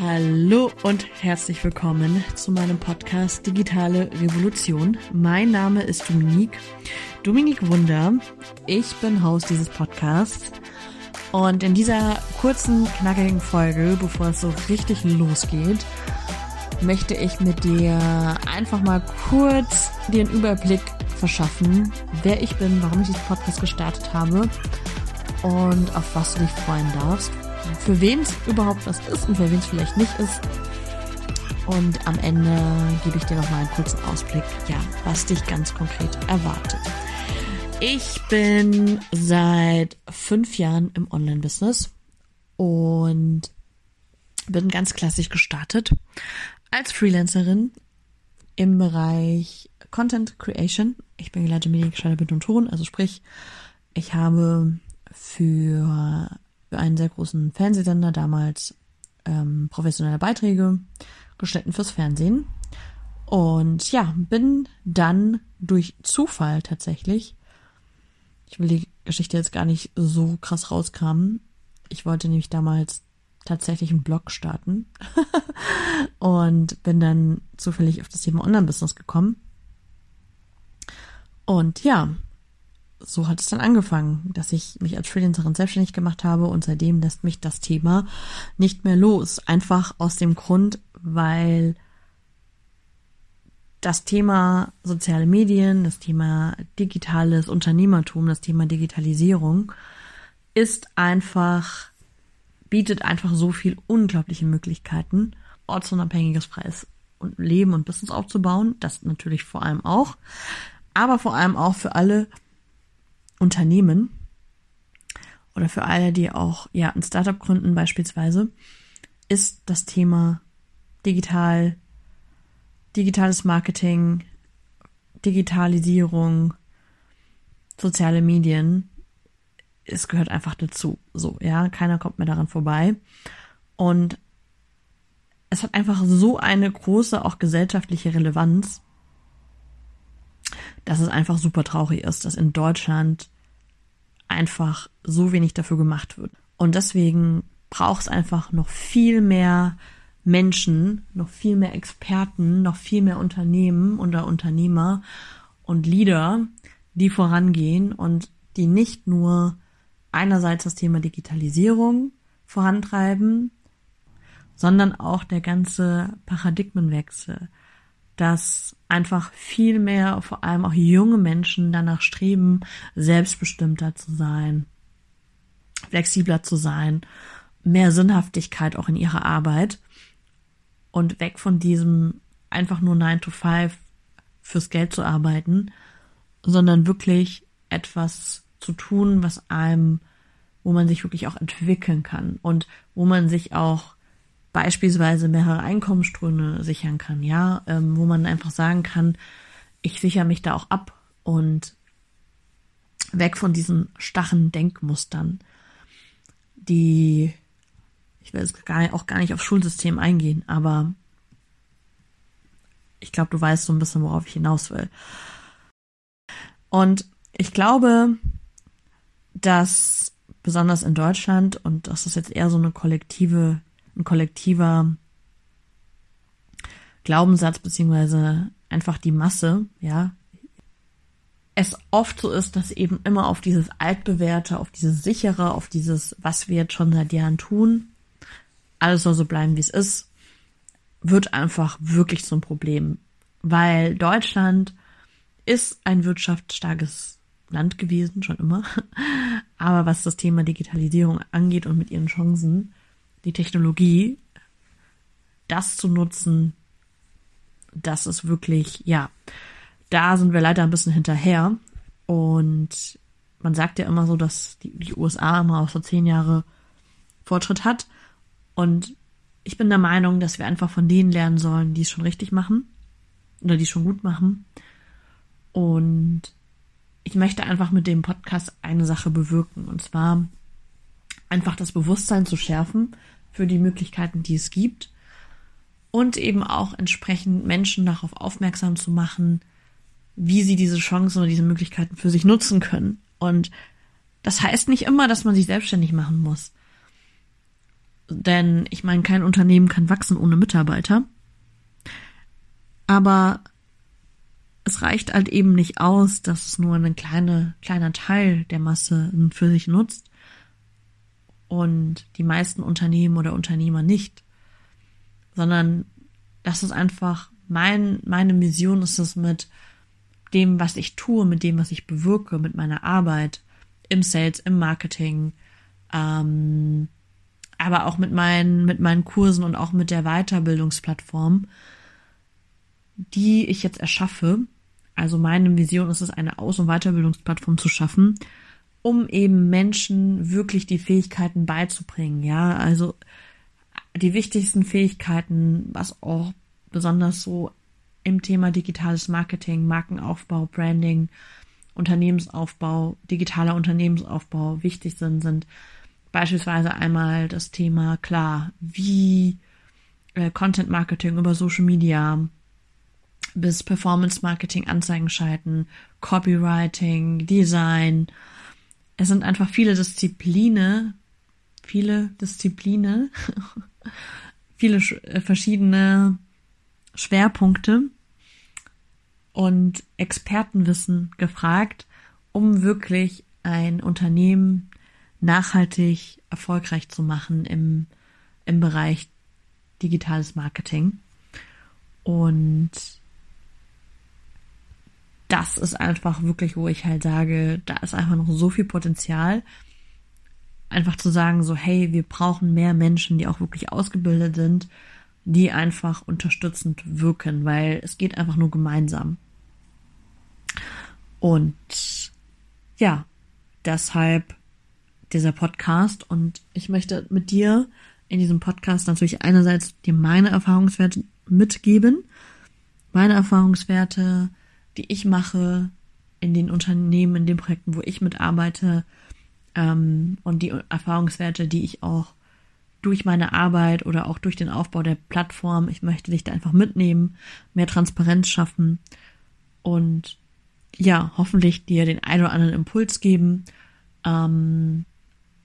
Hallo und herzlich willkommen zu meinem Podcast Digitale Revolution. Mein Name ist Dominique, Dominique Wunder. Ich bin Host dieses Podcasts und in dieser kurzen, knackigen Folge, bevor es so richtig losgeht, möchte ich mit dir einfach mal kurz den Überblick verschaffen, wer ich bin, warum ich diesen Podcast gestartet habe und auf was du dich freuen darfst für wen es überhaupt was ist und für wen es vielleicht nicht ist. Und am Ende gebe ich dir noch mal einen kurzen Ausblick, ja, was dich ganz konkret erwartet. Ich bin seit fünf Jahren im Online-Business und bin ganz klassisch gestartet als Freelancerin im Bereich Content Creation. Ich bin gelernte Mediengestalter und Ton, also sprich, ich habe für für einen sehr großen Fernsehsender damals ähm, professionelle Beiträge geschnitten fürs Fernsehen. Und ja, bin dann durch Zufall tatsächlich, ich will die Geschichte jetzt gar nicht so krass rauskramen, ich wollte nämlich damals tatsächlich einen Blog starten und bin dann zufällig auf das Thema Online-Business gekommen. Und ja, so hat es dann angefangen, dass ich mich als Freelancerin selbstständig gemacht habe und seitdem lässt mich das Thema nicht mehr los. Einfach aus dem Grund, weil das Thema soziale Medien, das Thema digitales Unternehmertum, das Thema Digitalisierung ist einfach, bietet einfach so viel unglaubliche Möglichkeiten, ortsunabhängiges Preis und Leben und Business aufzubauen. Das natürlich vor allem auch. Aber vor allem auch für alle, Unternehmen oder für alle, die auch ja ein Startup gründen beispielsweise, ist das Thema digital, digitales Marketing, Digitalisierung, soziale Medien. Es gehört einfach dazu. So, ja, keiner kommt mehr daran vorbei. Und es hat einfach so eine große, auch gesellschaftliche Relevanz, dass es einfach super traurig ist, dass in Deutschland einfach so wenig dafür gemacht wird. Und deswegen braucht es einfach noch viel mehr Menschen, noch viel mehr Experten, noch viel mehr Unternehmen oder Unternehmer und Leader, die vorangehen und die nicht nur einerseits das Thema Digitalisierung vorantreiben, sondern auch der ganze Paradigmenwechsel, dass einfach viel mehr, vor allem auch junge Menschen danach streben, selbstbestimmter zu sein, flexibler zu sein, mehr Sinnhaftigkeit auch in ihrer Arbeit und weg von diesem einfach nur 9 to 5 fürs Geld zu arbeiten, sondern wirklich etwas zu tun, was einem, wo man sich wirklich auch entwickeln kann und wo man sich auch beispielsweise mehrere Einkommensströme sichern kann, ja, ähm, wo man einfach sagen kann, ich sichere mich da auch ab und weg von diesen starren Denkmustern, die, ich will jetzt gar auch gar nicht aufs Schulsystem eingehen, aber ich glaube, du weißt so ein bisschen, worauf ich hinaus will. Und ich glaube, dass besonders in Deutschland, und das ist jetzt eher so eine kollektive ein kollektiver Glaubenssatz beziehungsweise einfach die Masse, ja, es oft so ist, dass eben immer auf dieses altbewährte, auf dieses sichere, auf dieses, was wir jetzt schon seit Jahren tun, alles soll so bleiben, wie es ist, wird einfach wirklich zum Problem, weil Deutschland ist ein wirtschaftsstarkes Land gewesen, schon immer. Aber was das Thema Digitalisierung angeht und mit ihren Chancen, die Technologie, das zu nutzen, das ist wirklich, ja, da sind wir leider ein bisschen hinterher. Und man sagt ja immer so, dass die, die USA immer auch so zehn Jahre Fortschritt hat. Und ich bin der Meinung, dass wir einfach von denen lernen sollen, die es schon richtig machen oder die es schon gut machen. Und ich möchte einfach mit dem Podcast eine Sache bewirken. Und zwar einfach das Bewusstsein zu schärfen für die Möglichkeiten, die es gibt und eben auch entsprechend Menschen darauf aufmerksam zu machen, wie sie diese Chancen oder diese Möglichkeiten für sich nutzen können. Und das heißt nicht immer, dass man sich selbstständig machen muss. Denn ich meine, kein Unternehmen kann wachsen ohne Mitarbeiter. Aber es reicht halt eben nicht aus, dass es nur ein kleine, kleiner Teil der Masse für sich nutzt und die meisten Unternehmen oder Unternehmer nicht, sondern das ist einfach mein, meine Vision ist es mit dem, was ich tue, mit dem, was ich bewirke, mit meiner Arbeit im Sales, im Marketing, ähm, aber auch mit meinen, mit meinen Kursen und auch mit der Weiterbildungsplattform, die ich jetzt erschaffe. Also meine Vision ist es, eine Aus- und Weiterbildungsplattform zu schaffen, um eben Menschen wirklich die Fähigkeiten beizubringen. Ja, also die wichtigsten Fähigkeiten, was auch besonders so im Thema digitales Marketing, Markenaufbau, Branding, Unternehmensaufbau, digitaler Unternehmensaufbau wichtig sind, sind beispielsweise einmal das Thema, klar, wie äh, Content Marketing über Social Media bis Performance Marketing, Anzeigen schalten, Copywriting, Design. Es sind einfach viele Disziplinen, viele Disziplinen, viele äh, verschiedene Schwerpunkte und Expertenwissen gefragt, um wirklich ein Unternehmen nachhaltig erfolgreich zu machen im, im Bereich digitales Marketing. Und das ist einfach wirklich, wo ich halt sage, da ist einfach noch so viel Potenzial. Einfach zu sagen, so, hey, wir brauchen mehr Menschen, die auch wirklich ausgebildet sind, die einfach unterstützend wirken, weil es geht einfach nur gemeinsam. Und ja, deshalb dieser Podcast und ich möchte mit dir in diesem Podcast natürlich einerseits dir meine Erfahrungswerte mitgeben, meine Erfahrungswerte, die ich mache in den Unternehmen, in den Projekten, wo ich mitarbeite ähm, und die Erfahrungswerte, die ich auch durch meine Arbeit oder auch durch den Aufbau der Plattform, ich möchte dich da einfach mitnehmen, mehr Transparenz schaffen und ja, hoffentlich dir den ein oder anderen Impuls geben ähm,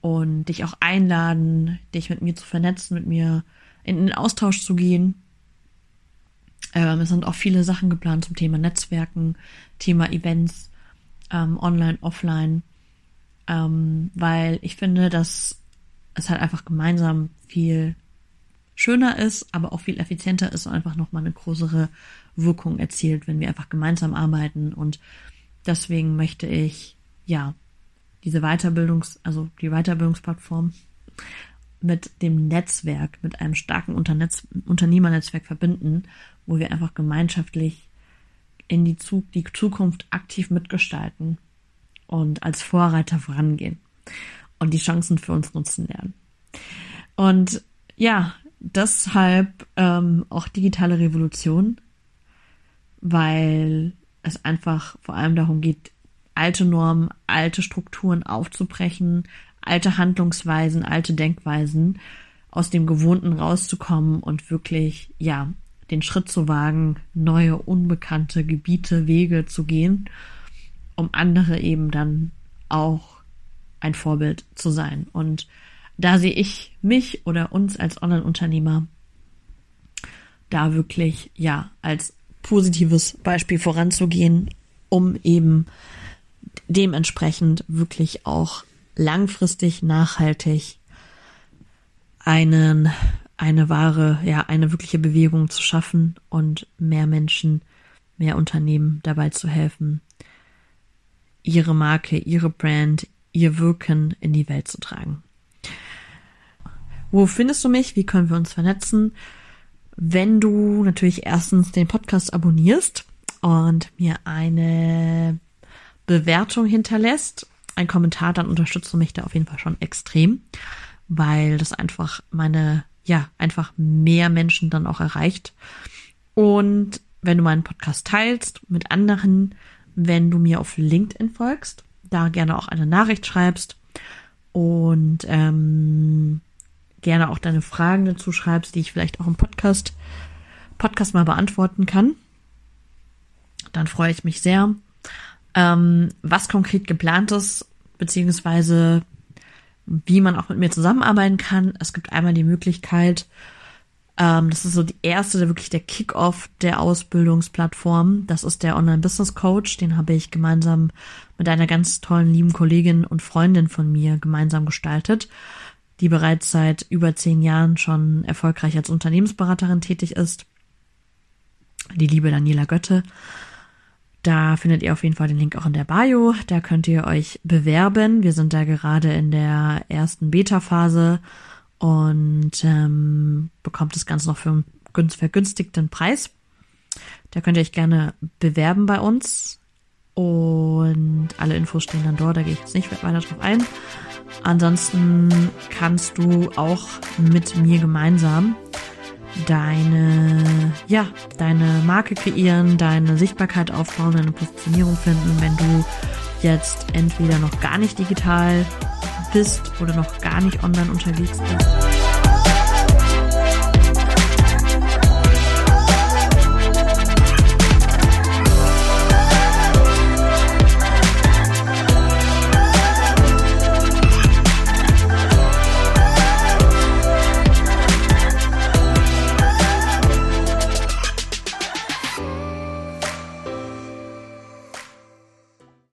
und dich auch einladen, dich mit mir zu vernetzen, mit mir in den Austausch zu gehen. Ähm, es sind auch viele Sachen geplant zum Thema Netzwerken, Thema Events, ähm, online, offline, ähm, weil ich finde, dass es halt einfach gemeinsam viel schöner ist, aber auch viel effizienter ist und einfach nochmal eine größere Wirkung erzielt, wenn wir einfach gemeinsam arbeiten. Und deswegen möchte ich, ja, diese Weiterbildungs-, also die Weiterbildungsplattform mit dem Netzwerk, mit einem starken Unternehmernetzwerk verbinden, wo wir einfach gemeinschaftlich in die, Zug die Zukunft aktiv mitgestalten und als Vorreiter vorangehen und die Chancen für uns nutzen lernen. Und ja, deshalb ähm, auch digitale Revolution, weil es einfach vor allem darum geht, alte Normen, alte Strukturen aufzubrechen, alte Handlungsweisen, alte Denkweisen aus dem Gewohnten rauszukommen und wirklich, ja, den Schritt zu wagen, neue, unbekannte Gebiete, Wege zu gehen, um andere eben dann auch ein Vorbild zu sein. Und da sehe ich mich oder uns als Online-Unternehmer da wirklich, ja, als positives Beispiel voranzugehen, um eben dementsprechend wirklich auch langfristig nachhaltig einen, eine wahre, ja, eine wirkliche Bewegung zu schaffen und mehr Menschen, mehr Unternehmen dabei zu helfen, ihre Marke, ihre Brand, ihr Wirken in die Welt zu tragen. Wo findest du mich? Wie können wir uns vernetzen? Wenn du natürlich erstens den Podcast abonnierst und mir eine Bewertung hinterlässt, ein Kommentar, dann unterstützt du mich da auf jeden Fall schon extrem, weil das einfach meine, ja, einfach mehr Menschen dann auch erreicht. Und wenn du meinen Podcast teilst mit anderen, wenn du mir auf LinkedIn folgst, da gerne auch eine Nachricht schreibst und ähm, gerne auch deine Fragen dazu schreibst, die ich vielleicht auch im Podcast, Podcast mal beantworten kann. Dann freue ich mich sehr ähm, was konkret geplant ist, beziehungsweise wie man auch mit mir zusammenarbeiten kann. Es gibt einmal die Möglichkeit, ähm, das ist so die erste, wirklich der Kick-off der Ausbildungsplattform. Das ist der Online-Business-Coach. Den habe ich gemeinsam mit einer ganz tollen, lieben Kollegin und Freundin von mir gemeinsam gestaltet, die bereits seit über zehn Jahren schon erfolgreich als Unternehmensberaterin tätig ist. Die liebe Daniela Götte. Da findet ihr auf jeden Fall den Link auch in der Bio. Da könnt ihr euch bewerben. Wir sind da gerade in der ersten Beta-Phase und ähm, bekommt das Ganze noch für einen vergünstigten Preis. Da könnt ihr euch gerne bewerben bei uns. Und alle Infos stehen dann dort, da gehe ich jetzt nicht weiter drauf ein. Ansonsten kannst du auch mit mir gemeinsam deine, ja, deine Marke kreieren, deine Sichtbarkeit aufbauen, deine Positionierung finden, wenn du jetzt entweder noch gar nicht digital bist oder noch gar nicht online unterwegs bist.